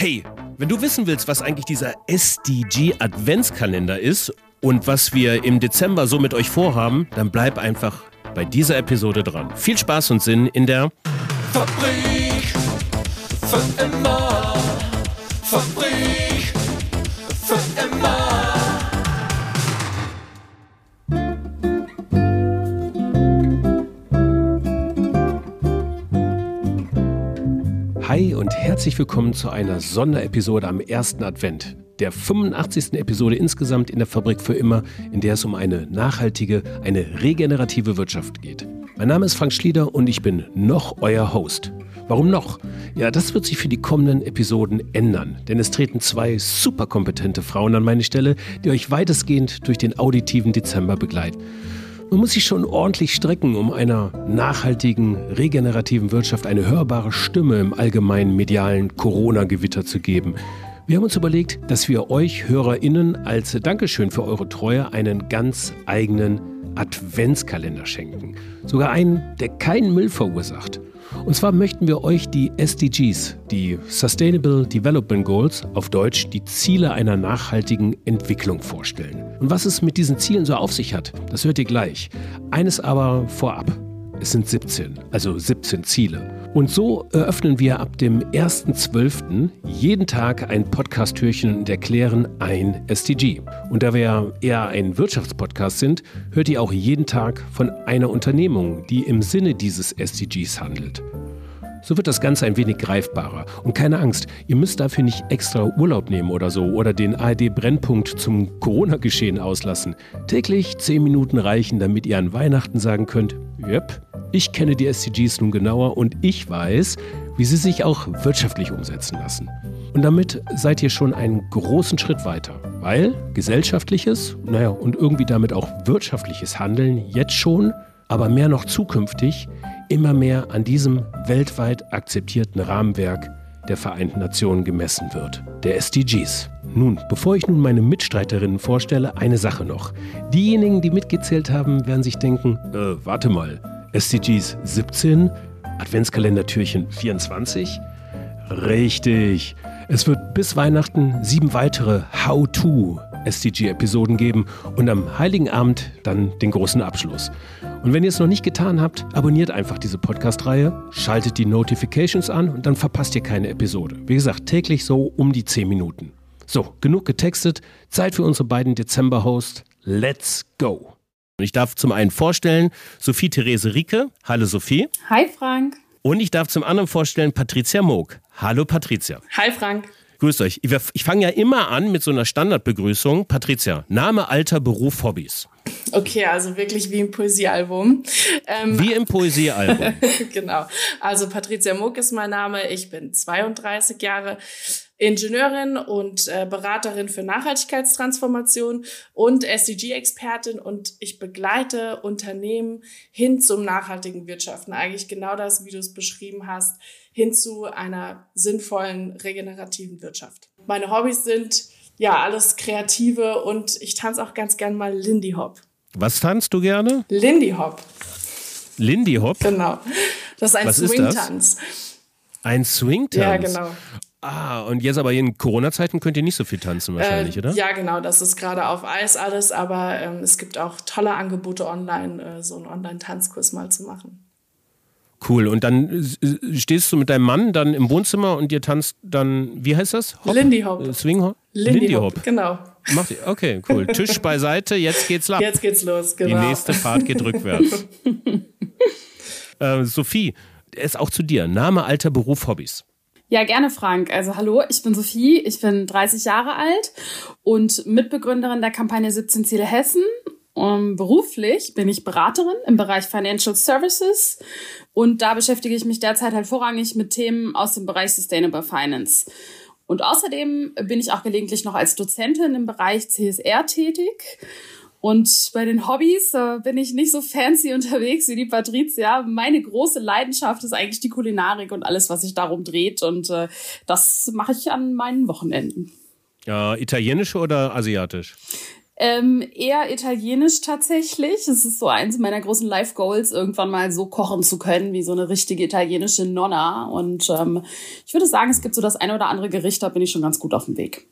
Hey, wenn du wissen willst, was eigentlich dieser SDG Adventskalender ist und was wir im Dezember so mit euch vorhaben, dann bleib einfach bei dieser Episode dran. Viel Spaß und Sinn in der Fabrik für immer. Fabrik Hi und herzlich willkommen zu einer Sonderepisode am ersten Advent. Der 85. Episode insgesamt in der Fabrik für immer, in der es um eine nachhaltige, eine regenerative Wirtschaft geht. Mein Name ist Frank Schlieder und ich bin noch euer Host. Warum noch? Ja, das wird sich für die kommenden Episoden ändern, denn es treten zwei superkompetente Frauen an meine Stelle, die euch weitestgehend durch den auditiven Dezember begleiten. Man muss sich schon ordentlich strecken, um einer nachhaltigen, regenerativen Wirtschaft eine hörbare Stimme im allgemeinen medialen Corona-Gewitter zu geben. Wir haben uns überlegt, dass wir euch HörerInnen als Dankeschön für eure Treue einen ganz eigenen Adventskalender schenken. Sogar einen, der keinen Müll verursacht. Und zwar möchten wir euch die SDGs, die Sustainable Development Goals, auf Deutsch die Ziele einer nachhaltigen Entwicklung vorstellen. Und was es mit diesen Zielen so auf sich hat, das hört ihr gleich. Eines aber vorab. Es sind 17, also 17 Ziele. Und so eröffnen wir ab dem 1.12. jeden Tag ein Podcast-Türchen und erklären ein SDG. Und da wir ja eher ein Wirtschaftspodcast sind, hört ihr auch jeden Tag von einer Unternehmung, die im Sinne dieses SDGs handelt. So wird das Ganze ein wenig greifbarer. Und keine Angst, ihr müsst dafür nicht extra Urlaub nehmen oder so oder den ARD-Brennpunkt zum Corona-Geschehen auslassen. Täglich 10 Minuten reichen, damit ihr an Weihnachten sagen könnt, yep, ich kenne die SDGs nun genauer und ich weiß, wie sie sich auch wirtschaftlich umsetzen lassen. Und damit seid ihr schon einen großen Schritt weiter, weil gesellschaftliches, naja, und irgendwie damit auch wirtschaftliches Handeln jetzt schon, aber mehr noch zukünftig, immer mehr an diesem weltweit akzeptierten Rahmenwerk der Vereinten Nationen gemessen wird, der SDGs. Nun, bevor ich nun meine Mitstreiterinnen vorstelle, eine Sache noch. Diejenigen, die mitgezählt haben, werden sich denken, äh, warte mal, SDGs 17, Adventskalendertürchen 24? Richtig. Es wird bis Weihnachten sieben weitere How-To SDG-Episoden geben und am Heiligen Abend dann den großen Abschluss. Und wenn ihr es noch nicht getan habt, abonniert einfach diese Podcast-Reihe, schaltet die Notifications an und dann verpasst ihr keine Episode. Wie gesagt, täglich so um die 10 Minuten. So, genug getextet. Zeit für unsere beiden Dezember-Hosts. Let's go! Und ich darf zum einen vorstellen Sophie Therese Rieke. Hallo Sophie. Hi Frank. Und ich darf zum anderen vorstellen Patricia Moog. Hallo Patricia. Hi Frank. Grüßt euch. Ich, fange ja immer an mit so einer Standardbegrüßung. Patricia, Name, Alter, Beruf, Hobbys. Okay, also wirklich wie im Poesiealbum. Ähm, wie im Poesiealbum. genau. Also Patricia Muck ist mein Name. Ich bin 32 Jahre Ingenieurin und äh, Beraterin für Nachhaltigkeitstransformation und SDG-Expertin und ich begleite Unternehmen hin zum nachhaltigen Wirtschaften. Eigentlich genau das, wie du es beschrieben hast, hin zu einer sinnvollen, regenerativen Wirtschaft. Meine Hobbys sind ja alles Kreative und ich tanze auch ganz gern mal Lindy Hop. Was tanzt du gerne? Lindy Hop. Lindy Hop? Genau. Das ist ein Swing-Tanz. Ein Swing-Tanz? Ja, genau. Ah, und jetzt aber in Corona-Zeiten könnt ihr nicht so viel tanzen wahrscheinlich, äh, oder? Ja, genau, das ist gerade auf Eis alles, aber ähm, es gibt auch tolle Angebote online, äh, so einen Online-Tanzkurs mal zu machen. Cool. Und dann stehst du mit deinem Mann dann im Wohnzimmer und ihr tanzt dann, wie heißt das? Hop? Lindy Hop. Äh, Swing Hop? Lindy, Lindy Hop. Genau. Macht ihr? Okay, cool. Tisch beiseite, jetzt geht's los. Jetzt geht's los, genau. Die nächste Fahrt geht rückwärts. äh, Sophie, ist auch zu dir. Name, Alter, Beruf, Hobbys. Ja, gerne, Frank. Also hallo, ich bin Sophie, ich bin 30 Jahre alt und Mitbegründerin der Kampagne 17 Ziele Hessen. Um, beruflich bin ich Beraterin im Bereich Financial Services und da beschäftige ich mich derzeit halt vorrangig mit Themen aus dem Bereich Sustainable Finance. Und außerdem bin ich auch gelegentlich noch als Dozentin im Bereich CSR tätig. Und bei den Hobbys äh, bin ich nicht so fancy unterwegs wie die Patricia. Meine große Leidenschaft ist eigentlich die Kulinarik und alles, was sich darum dreht. Und äh, das mache ich an meinen Wochenenden. Ja, italienisch oder asiatisch? Ähm, eher italienisch tatsächlich. Es ist so eins meiner großen Life-Goals, irgendwann mal so kochen zu können wie so eine richtige italienische Nonna. Und ähm, ich würde sagen, es gibt so das eine oder andere Gericht, da bin ich schon ganz gut auf dem Weg.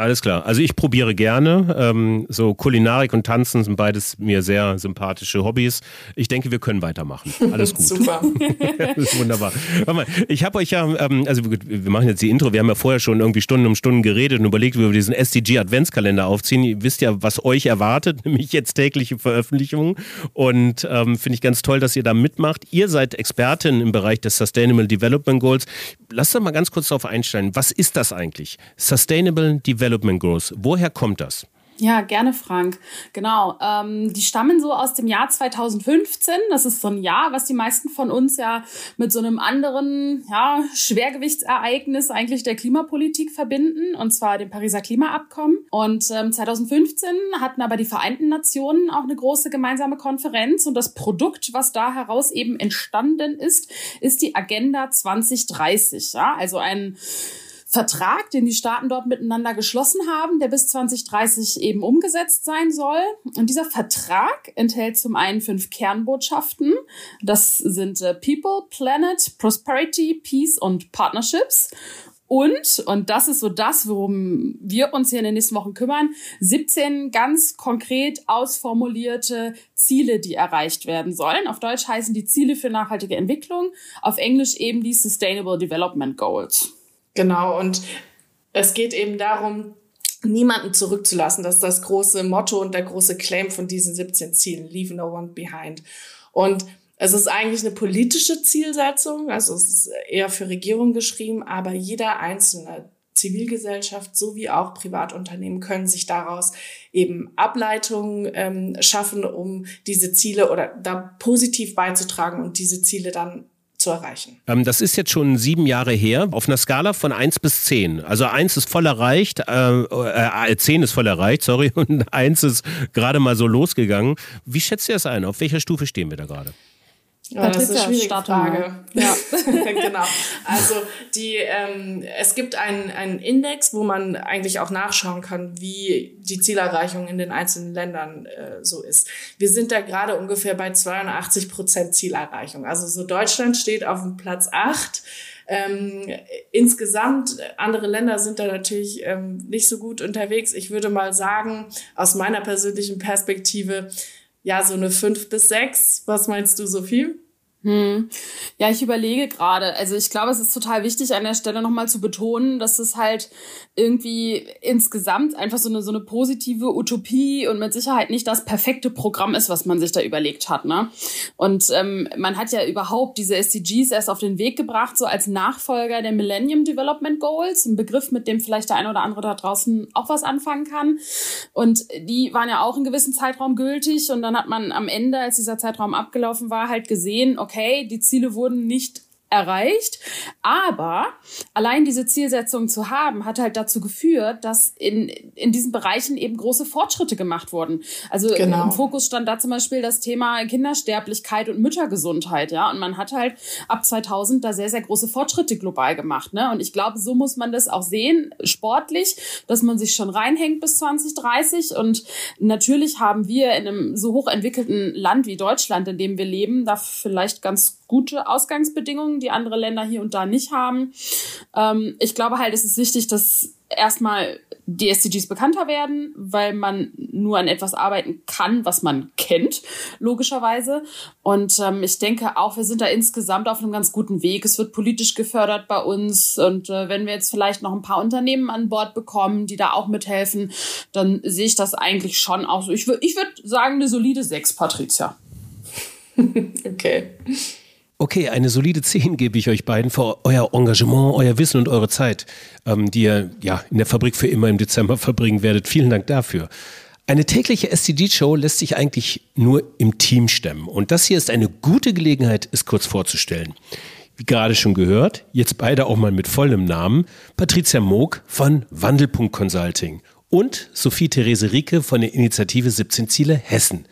Alles klar. Also ich probiere gerne. Ähm, so Kulinarik und Tanzen sind beides mir sehr sympathische Hobbys. Ich denke, wir können weitermachen. Alles gut. Super. das ist wunderbar. Mal, ich habe euch ja, ähm, also wir machen jetzt die Intro, wir haben ja vorher schon irgendwie Stunden um Stunden geredet und überlegt, wie wir diesen SDG-Adventskalender aufziehen. Ihr wisst ja, was euch erwartet, nämlich jetzt tägliche Veröffentlichungen. Und ähm, finde ich ganz toll, dass ihr da mitmacht. Ihr seid Expertin im Bereich des Sustainable Development Goals. Lasst uns mal ganz kurz darauf einsteigen. Was ist das eigentlich? Sustainable Development Development Goals. Woher kommt das? Ja, gerne, Frank. Genau. Ähm, die stammen so aus dem Jahr 2015. Das ist so ein Jahr, was die meisten von uns ja mit so einem anderen ja, Schwergewichtsereignis eigentlich der Klimapolitik verbinden, und zwar dem Pariser Klimaabkommen. Und ähm, 2015 hatten aber die Vereinten Nationen auch eine große gemeinsame Konferenz. Und das Produkt, was da heraus eben entstanden ist, ist die Agenda 2030. Ja? Also ein Vertrag, den die Staaten dort miteinander geschlossen haben, der bis 2030 eben umgesetzt sein soll. Und dieser Vertrag enthält zum einen fünf Kernbotschaften. Das sind äh, People, Planet, Prosperity, Peace und Partnerships. Und, und das ist so das, worum wir uns hier in den nächsten Wochen kümmern, 17 ganz konkret ausformulierte Ziele, die erreicht werden sollen. Auf Deutsch heißen die Ziele für nachhaltige Entwicklung, auf Englisch eben die Sustainable Development Goals. Genau, und es geht eben darum, niemanden zurückzulassen. Das ist das große Motto und der große Claim von diesen 17 Zielen. Leave no one behind. Und es ist eigentlich eine politische Zielsetzung, also es ist eher für Regierungen geschrieben, aber jeder einzelne Zivilgesellschaft sowie auch Privatunternehmen können sich daraus eben Ableitungen ähm, schaffen, um diese Ziele oder da positiv beizutragen und diese Ziele dann zu erreichen. Ähm, das ist jetzt schon sieben Jahre her, auf einer Skala von eins bis zehn. Also eins ist voll erreicht, äh, äh, 10 ist voll erreicht, sorry, und eins ist gerade mal so losgegangen. Wie schätzt ihr das ein? Auf welcher Stufe stehen wir da gerade? Ja, das ist eine schwierige. Frage. Ja, genau. Also die, ähm, es gibt einen, einen Index, wo man eigentlich auch nachschauen kann, wie die Zielerreichung in den einzelnen Ländern äh, so ist. Wir sind da gerade ungefähr bei 82 Prozent Zielerreichung. Also so Deutschland steht auf dem Platz acht. Ähm, insgesamt, andere Länder sind da natürlich ähm, nicht so gut unterwegs. Ich würde mal sagen, aus meiner persönlichen Perspektive, ja, so eine fünf bis sechs. Was meinst du, Sophie? Hm. Ja, ich überlege gerade. Also ich glaube, es ist total wichtig, an der Stelle nochmal zu betonen, dass es halt irgendwie insgesamt einfach so eine, so eine positive Utopie und mit Sicherheit nicht das perfekte Programm ist, was man sich da überlegt hat. Ne? Und ähm, man hat ja überhaupt diese SDGs erst auf den Weg gebracht, so als Nachfolger der Millennium Development Goals, ein Begriff, mit dem vielleicht der eine oder andere da draußen auch was anfangen kann. Und die waren ja auch in gewissen Zeitraum gültig und dann hat man am Ende, als dieser Zeitraum abgelaufen war, halt gesehen, okay, okay, die Ziele wurden nicht erreicht. Aber allein diese Zielsetzung zu haben, hat halt dazu geführt, dass in, in diesen Bereichen eben große Fortschritte gemacht wurden. Also genau. im Fokus stand da zum Beispiel das Thema Kindersterblichkeit und Müttergesundheit, ja. Und man hat halt ab 2000 da sehr, sehr große Fortschritte global gemacht, ne. Und ich glaube, so muss man das auch sehen, sportlich, dass man sich schon reinhängt bis 2030. Und natürlich haben wir in einem so hochentwickelten Land wie Deutschland, in dem wir leben, da vielleicht ganz gute Ausgangsbedingungen, die andere Länder hier und da nicht haben. Ähm, ich glaube halt, es ist wichtig, dass erstmal die SDGs bekannter werden, weil man nur an etwas arbeiten kann, was man kennt, logischerweise. Und ähm, ich denke auch, wir sind da insgesamt auf einem ganz guten Weg. Es wird politisch gefördert bei uns. Und äh, wenn wir jetzt vielleicht noch ein paar Unternehmen an Bord bekommen, die da auch mithelfen, dann sehe ich das eigentlich schon auch so. Ich würde ich würd sagen, eine solide 6, Patricia. okay. Okay, eine solide 10 gebe ich euch beiden für euer Engagement, euer Wissen und eure Zeit, ähm, die ihr ja in der Fabrik für immer im Dezember verbringen werdet. Vielen Dank dafür. Eine tägliche SDG-Show lässt sich eigentlich nur im Team stemmen. Und das hier ist eine gute Gelegenheit, es kurz vorzustellen. Wie gerade schon gehört, jetzt beide auch mal mit vollem Namen, Patricia Moog von Wandelpunkt Consulting und Sophie-Therese Rieke von der Initiative 17 Ziele Hessen.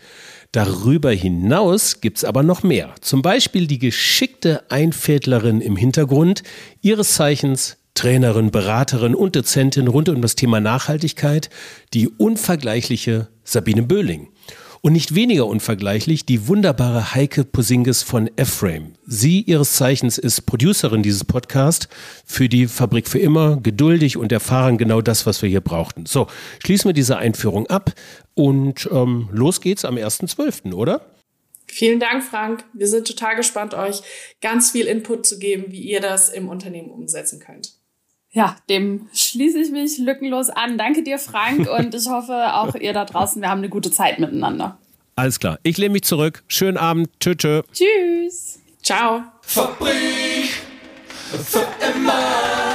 Darüber hinaus gibt's aber noch mehr. Zum Beispiel die geschickte Einfädlerin im Hintergrund, ihres Zeichens Trainerin, Beraterin und Dozentin rund um das Thema Nachhaltigkeit, die unvergleichliche Sabine Böhling. Und nicht weniger unvergleichlich die wunderbare Heike Posingis von F-Frame. Sie ihres Zeichens ist Producerin dieses Podcasts für die Fabrik für immer, geduldig und erfahren genau das, was wir hier brauchten. So, schließen wir diese Einführung ab und ähm, los geht's am 1.12., oder? Vielen Dank, Frank. Wir sind total gespannt, euch ganz viel Input zu geben, wie ihr das im Unternehmen umsetzen könnt. Ja, dem schließe ich mich lückenlos an. Danke dir, Frank, und ich hoffe auch ihr da draußen, wir haben eine gute Zeit miteinander. Alles klar. Ich lehne mich zurück. Schönen Abend. Tschö, tschö. Tschüss. Ciao. Fabrik für immer.